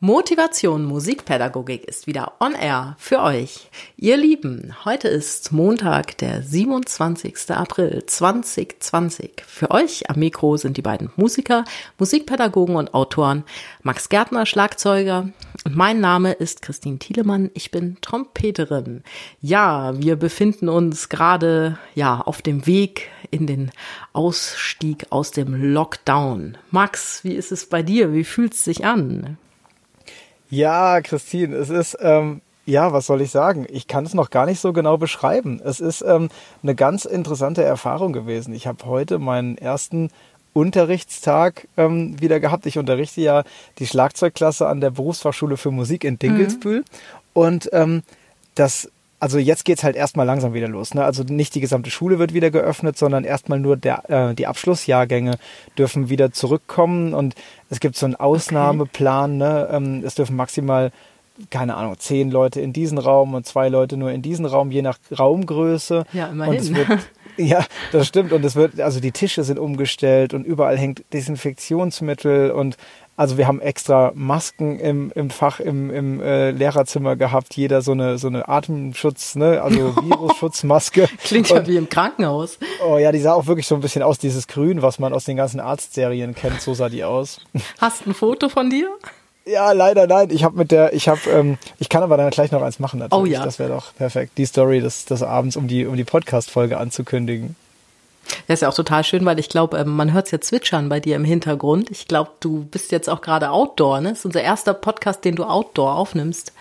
Motivation Musikpädagogik ist wieder on air für euch. Ihr Lieben, heute ist Montag, der 27. April 2020. Für euch am Mikro sind die beiden Musiker, Musikpädagogen und Autoren Max Gärtner, Schlagzeuger und mein Name ist Christine Thielemann. Ich bin Trompeterin. Ja, wir befinden uns gerade, ja, auf dem Weg in den Ausstieg aus dem Lockdown. Max, wie ist es bei dir? Wie fühlt es sich an? Ja, Christine, es ist, ähm, ja, was soll ich sagen? Ich kann es noch gar nicht so genau beschreiben. Es ist ähm, eine ganz interessante Erfahrung gewesen. Ich habe heute meinen ersten Unterrichtstag ähm, wieder gehabt. Ich unterrichte ja die Schlagzeugklasse an der Berufsfachschule für Musik in Dinkelsbühl. Mhm. Und ähm, das also jetzt geht's halt erstmal langsam wieder los. Ne? Also nicht die gesamte Schule wird wieder geöffnet, sondern erstmal nur der, äh, die Abschlussjahrgänge dürfen wieder zurückkommen und es gibt so einen Ausnahmeplan. Okay. Ne? Ähm, es dürfen maximal, keine Ahnung, zehn Leute in diesen Raum und zwei Leute nur in diesen Raum, je nach Raumgröße. Ja, immerhin. Und es wird, ja, das stimmt. Und es wird, also die Tische sind umgestellt und überall hängt Desinfektionsmittel und also wir haben extra Masken im, im Fach im, im äh, Lehrerzimmer gehabt, jeder so eine so eine Atemschutz, ne, also Virusschutzmaske. Klingt ja wie im Krankenhaus. Oh ja, die sah auch wirklich so ein bisschen aus, dieses Grün, was man aus den ganzen Arztserien kennt, so sah die aus. Hast ein Foto von dir? Ja, leider nein. Ich habe mit der, ich habe, ähm, ich kann aber dann gleich noch eins machen. Natürlich. Oh ja. Das wäre doch perfekt. Die Story des, des Abends, um die, um die Podcast-Folge anzukündigen. Das ist ja auch total schön, weil ich glaube, ähm, man hört es ja zwitschern bei dir im Hintergrund. Ich glaube, du bist jetzt auch gerade Outdoor, ne? Das ist unser erster Podcast, den du Outdoor aufnimmst.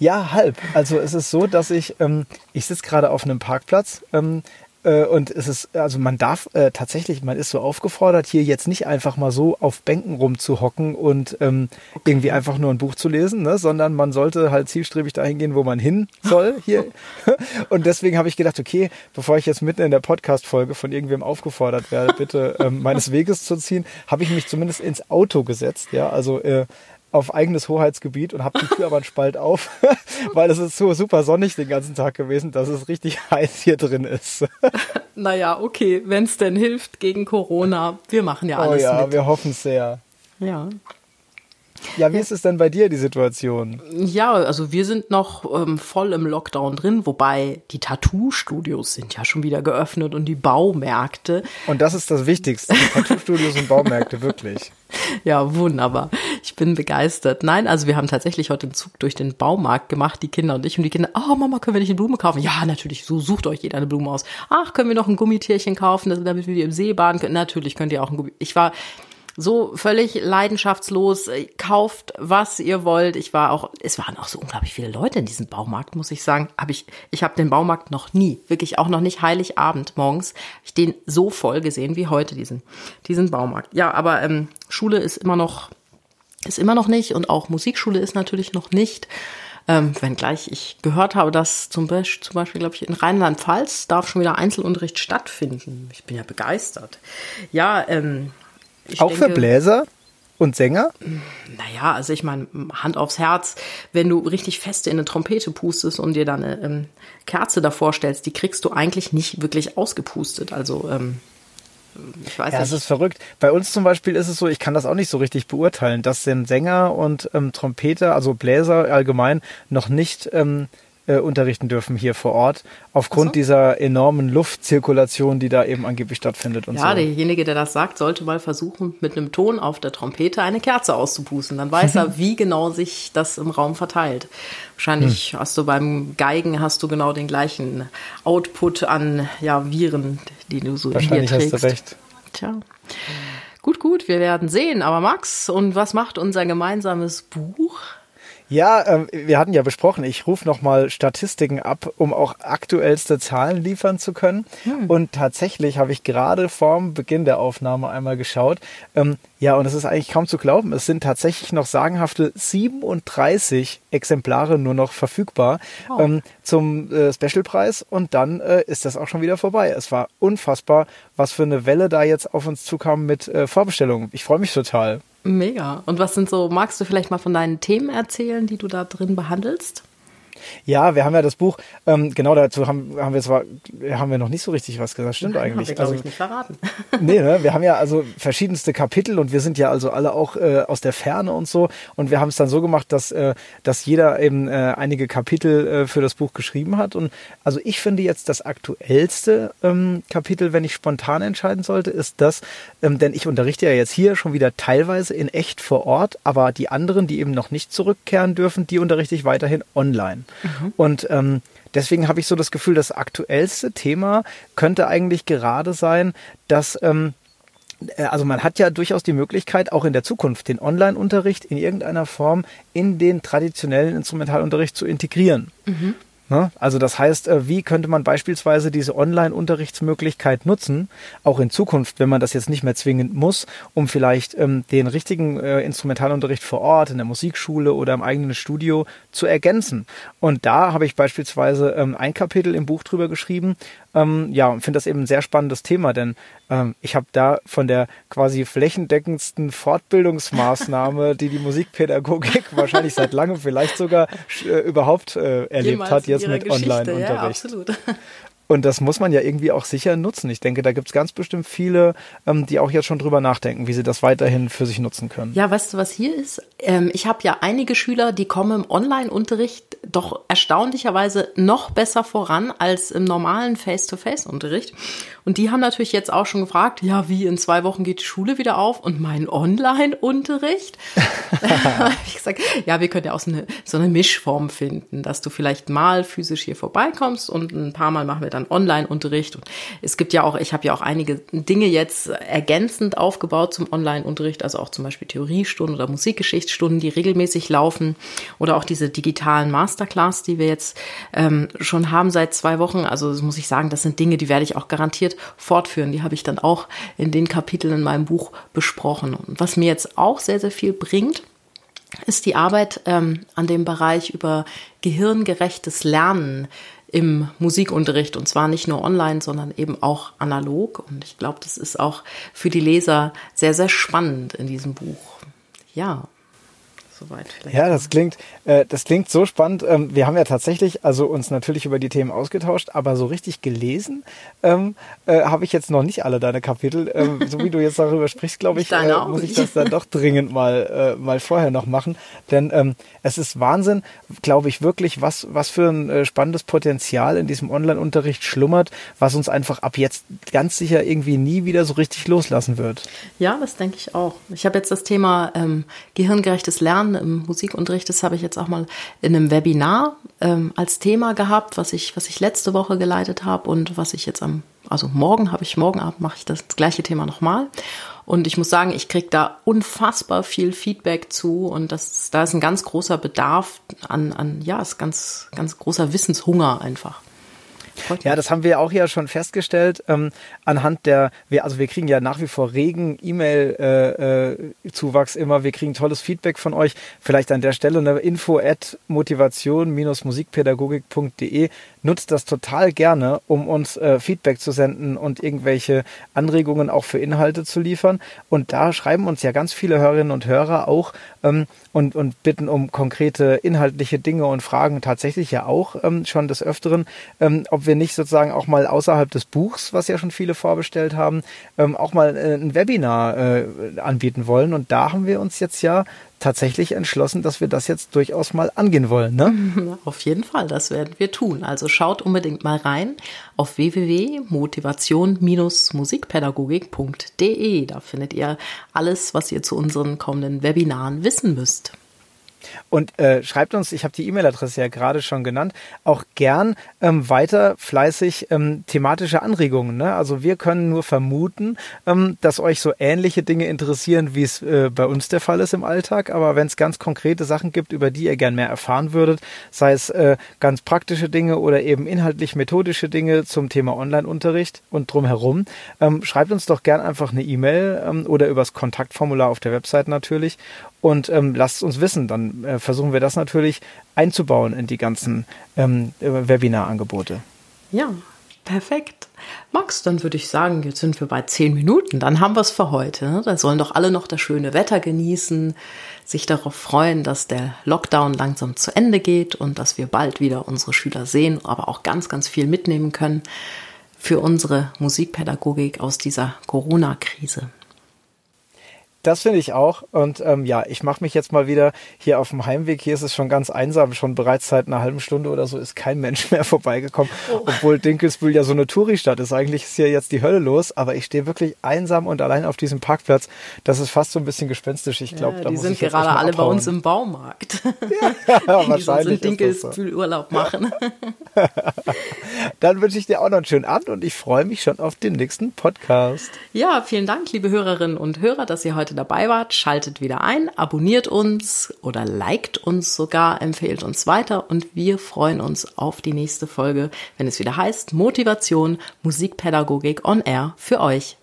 Ja, halb. Also es ist so, dass ich, ähm, ich sitze gerade auf einem Parkplatz. Ähm, äh, und es ist, also man darf äh, tatsächlich, man ist so aufgefordert, hier jetzt nicht einfach mal so auf Bänken rumzuhocken und ähm, okay. irgendwie einfach nur ein Buch zu lesen, ne? sondern man sollte halt zielstrebig dahin gehen, wo man hin soll hier. und deswegen habe ich gedacht, okay, bevor ich jetzt mitten in der Podcast-Folge von irgendwem aufgefordert werde, bitte ähm, meines Weges zu ziehen, habe ich mich zumindest ins Auto gesetzt. Ja, also äh, auf eigenes Hoheitsgebiet und habe die Tür aber einen Spalt auf, weil es ist so super sonnig den ganzen Tag gewesen, dass es richtig heiß hier drin ist. naja, okay, wenn es denn hilft gegen Corona, wir machen ja alles. Oh ja, mit. wir hoffen sehr. Ja. Ja, wie ist es denn bei dir, die Situation? Ja, also wir sind noch ähm, voll im Lockdown drin, wobei die Tattoo-Studios sind ja schon wieder geöffnet und die Baumärkte. Und das ist das Wichtigste, Tattoo-Studios und Baumärkte, wirklich. Ja, wunderbar. Ich bin begeistert. Nein, also wir haben tatsächlich heute einen Zug durch den Baumarkt gemacht, die Kinder und ich. Und die Kinder, oh Mama, können wir nicht eine Blume kaufen? Ja, natürlich, so sucht euch jeder eine Blume aus. Ach, können wir noch ein Gummitierchen kaufen, damit wir die im See baden können? Natürlich könnt ihr auch ein Gummi. Ich war so völlig leidenschaftslos, äh, kauft was ihr wollt. Ich war auch, es waren auch so unglaublich viele Leute in diesem Baumarkt, muss ich sagen. Hab ich, ich habe den Baumarkt noch nie, wirklich auch noch nicht Heiligabend morgens, ich den so voll gesehen wie heute diesen, diesen Baumarkt. Ja, aber ähm, Schule ist immer noch, ist immer noch nicht und auch Musikschule ist natürlich noch nicht. Ähm, wenngleich ich gehört habe, dass zum Beispiel, zum Beispiel glaube ich, in Rheinland-Pfalz darf schon wieder Einzelunterricht stattfinden. Ich bin ja begeistert. Ja, ähm, ich Auch denke, für Bläser und Sänger? Naja, also ich meine, Hand aufs Herz, wenn du richtig fest in eine Trompete pustest und dir dann eine ähm, Kerze davor stellst, die kriegst du eigentlich nicht wirklich ausgepustet. Also ähm, ich weiß ja, nicht. es ist verrückt. Bei uns zum Beispiel ist es so, ich kann das auch nicht so richtig beurteilen, dass den Sänger und ähm, Trompeter, also Bläser allgemein, noch nicht ähm, äh, unterrichten dürfen hier vor Ort, aufgrund so. dieser enormen Luftzirkulation, die da eben angeblich stattfindet. Und ja, so. derjenige, der das sagt, sollte mal versuchen, mit einem Ton auf der Trompete eine Kerze auszupusten. Dann weiß er, wie genau sich das im Raum verteilt. Wahrscheinlich hm. hast du beim Geigen hast du genau den gleichen Output an ja, Viren, die du so Wahrscheinlich hier trägst. hast du recht. Tja. Gut, gut, wir werden sehen. Aber Max, und was macht unser gemeinsames Buch? Ja, ähm, wir hatten ja besprochen, ich rufe nochmal Statistiken ab, um auch aktuellste Zahlen liefern zu können. Hm. Und tatsächlich habe ich gerade vorm Beginn der Aufnahme einmal geschaut. Ähm, ja, und es ist eigentlich kaum zu glauben. Es sind tatsächlich noch sagenhafte 37 Exemplare nur noch verfügbar oh. ähm, zum äh, Specialpreis. Und dann äh, ist das auch schon wieder vorbei. Es war unfassbar, was für eine Welle da jetzt auf uns zukam mit äh, Vorbestellungen. Ich freue mich total. Mega. Und was sind so, magst du vielleicht mal von deinen Themen erzählen, die du da drin behandelst? Ja, wir haben ja das Buch, ähm, genau dazu haben, haben wir zwar, haben wir noch nicht so richtig was gesagt, stimmt Nein, eigentlich. Haben wir, also, ich, nicht verraten. nee, ne? wir haben ja also verschiedenste Kapitel und wir sind ja also alle auch äh, aus der Ferne und so und wir haben es dann so gemacht, dass, äh, dass jeder eben äh, einige Kapitel äh, für das Buch geschrieben hat und also ich finde jetzt das aktuellste ähm, Kapitel, wenn ich spontan entscheiden sollte, ist das, ähm, denn ich unterrichte ja jetzt hier schon wieder teilweise in echt vor Ort, aber die anderen, die eben noch nicht zurückkehren dürfen, die unterrichte ich weiterhin online. Mhm. Und ähm, deswegen habe ich so das Gefühl, das aktuellste Thema könnte eigentlich gerade sein, dass ähm, äh, also man hat ja durchaus die Möglichkeit, auch in der Zukunft den Online-Unterricht in irgendeiner Form in den traditionellen Instrumentalunterricht zu integrieren. Mhm. Ne? Also das heißt, äh, wie könnte man beispielsweise diese Online-Unterrichtsmöglichkeit nutzen, auch in Zukunft, wenn man das jetzt nicht mehr zwingend muss, um vielleicht ähm, den richtigen äh, Instrumentalunterricht vor Ort in der Musikschule oder im eigenen Studio zu ergänzen. Und da habe ich beispielsweise ähm, ein Kapitel im Buch drüber geschrieben, ähm, ja, und finde das eben ein sehr spannendes Thema, denn ähm, ich habe da von der quasi flächendeckendsten Fortbildungsmaßnahme, die die Musikpädagogik wahrscheinlich seit langem vielleicht sogar äh, überhaupt äh, erlebt Jemals hat, jetzt mit Online-Unterricht. Ja, absolut. Und das muss man ja irgendwie auch sicher nutzen. Ich denke, da gibt es ganz bestimmt viele, ähm, die auch jetzt schon drüber nachdenken, wie sie das weiterhin für sich nutzen können. Ja, weißt du, was hier ist? Ähm, ich habe ja einige Schüler, die kommen im Online-Unterricht doch erstaunlicherweise noch besser voran als im normalen Face-to-Face-Unterricht. Und die haben natürlich jetzt auch schon gefragt, ja, wie in zwei Wochen geht die Schule wieder auf und mein Online-Unterricht? ich gesagt, ja, wir können ja auch so eine, so eine Mischform finden, dass du vielleicht mal physisch hier vorbeikommst und ein paar Mal machen wir dann Online-Unterricht. Und es gibt ja auch, ich habe ja auch einige Dinge jetzt ergänzend aufgebaut zum Online-Unterricht, also auch zum Beispiel Theoriestunden oder Musikgeschichtsstunden, die regelmäßig laufen oder auch diese digitalen Masterclass, die wir jetzt ähm, schon haben seit zwei Wochen. Also das muss ich sagen, das sind Dinge, die werde ich auch garantiert fortführen. Die habe ich dann auch in den Kapiteln in meinem Buch besprochen. Und was mir jetzt auch sehr, sehr viel bringt, ist die Arbeit ähm, an dem Bereich über gehirngerechtes Lernen im Musikunterricht und zwar nicht nur online, sondern eben auch analog. Und ich glaube, das ist auch für die Leser sehr, sehr spannend in diesem Buch. Ja soweit. Vielleicht ja, das klingt, äh, das klingt so spannend. Ähm, wir haben ja tatsächlich, also uns natürlich über die Themen ausgetauscht, aber so richtig gelesen ähm, äh, habe ich jetzt noch nicht alle deine Kapitel. Ähm, so wie du jetzt darüber sprichst, glaube ich, äh, muss ich das dann doch dringend mal, äh, mal vorher noch machen. Denn ähm, es ist Wahnsinn, glaube ich wirklich, was, was für ein äh, spannendes Potenzial in diesem Online-Unterricht schlummert, was uns einfach ab jetzt ganz sicher irgendwie nie wieder so richtig loslassen wird. Ja, das denke ich auch. Ich habe jetzt das Thema ähm, gehirngerechtes Lernen im Musikunterricht. Das habe ich jetzt auch mal in einem Webinar ähm, als Thema gehabt, was ich, was ich letzte Woche geleitet habe und was ich jetzt am, also morgen habe ich, morgen Abend mache ich das gleiche Thema nochmal. Und ich muss sagen, ich kriege da unfassbar viel Feedback zu und das, da ist ein ganz großer Bedarf an, an ja, ist ganz, ganz großer Wissenshunger einfach. Ja, das haben wir auch ja schon festgestellt ähm, anhand der, wir, also wir kriegen ja nach wie vor regen E-Mail-Zuwachs äh, äh, immer, wir kriegen tolles Feedback von euch. Vielleicht an der Stelle eine Info at motivation-musikpädagogik.de nutzt das total gerne, um uns äh, Feedback zu senden und irgendwelche Anregungen auch für Inhalte zu liefern. Und da schreiben uns ja ganz viele Hörerinnen und Hörer auch ähm, und, und bitten um konkrete inhaltliche Dinge und Fragen tatsächlich ja auch ähm, schon des Öfteren, ähm, ob wir nicht sozusagen auch mal außerhalb des Buchs, was ja schon viele vorbestellt haben, ähm, auch mal äh, ein Webinar äh, anbieten wollen. Und da haben wir uns jetzt ja tatsächlich entschlossen, dass wir das jetzt durchaus mal angehen wollen. Ne? Auf jeden Fall, das werden wir tun. Also schaut unbedingt mal rein auf www.motivation-musikpädagogik.de. Da findet ihr alles, was ihr zu unseren kommenden Webinaren wissen müsst. Und äh, schreibt uns, ich habe die E-Mail-Adresse ja gerade schon genannt, auch gern ähm, weiter fleißig ähm, thematische Anregungen. Ne? Also wir können nur vermuten, ähm, dass euch so ähnliche Dinge interessieren, wie es äh, bei uns der Fall ist im Alltag. Aber wenn es ganz konkrete Sachen gibt, über die ihr gern mehr erfahren würdet, sei es äh, ganz praktische Dinge oder eben inhaltlich methodische Dinge zum Thema Online-Unterricht und drumherum, ähm, schreibt uns doch gern einfach eine E-Mail ähm, oder übers Kontaktformular auf der Website natürlich und ähm, lasst uns wissen. Dann äh, versuchen wir das natürlich einzubauen in die ganzen ähm, Webinarangebote. Ja, perfekt. Max, dann würde ich sagen, jetzt sind wir bei zehn Minuten. Dann haben wir es für heute. Da sollen doch alle noch das schöne Wetter genießen, sich darauf freuen, dass der Lockdown langsam zu Ende geht und dass wir bald wieder unsere Schüler sehen, aber auch ganz, ganz viel mitnehmen können für unsere Musikpädagogik aus dieser Corona-Krise. Das finde ich auch. Und ähm, ja, ich mache mich jetzt mal wieder hier auf dem Heimweg. Hier ist es schon ganz einsam. Schon bereits seit einer halben Stunde oder so ist kein Mensch mehr vorbeigekommen. Oh. Obwohl Dinkelsbühl ja so eine Touristadt ist. Eigentlich ist hier jetzt die Hölle los. Aber ich stehe wirklich einsam und allein auf diesem Parkplatz. Das ist fast so ein bisschen gespenstisch. Ich glaube, ja, da die muss sind ich jetzt gerade alle abhauen. bei uns im Baumarkt. Ja, die wahrscheinlich. das so. Dinkelsbühl Urlaub machen. Dann wünsche ich dir auch noch einen schönen Abend und ich freue mich schon auf den nächsten Podcast. Ja, vielen Dank, liebe Hörerinnen und Hörer, dass ihr heute dabei wart. Schaltet wieder ein, abonniert uns oder liked uns sogar, empfehlt uns weiter und wir freuen uns auf die nächste Folge, wenn es wieder heißt Motivation, Musikpädagogik on Air für euch.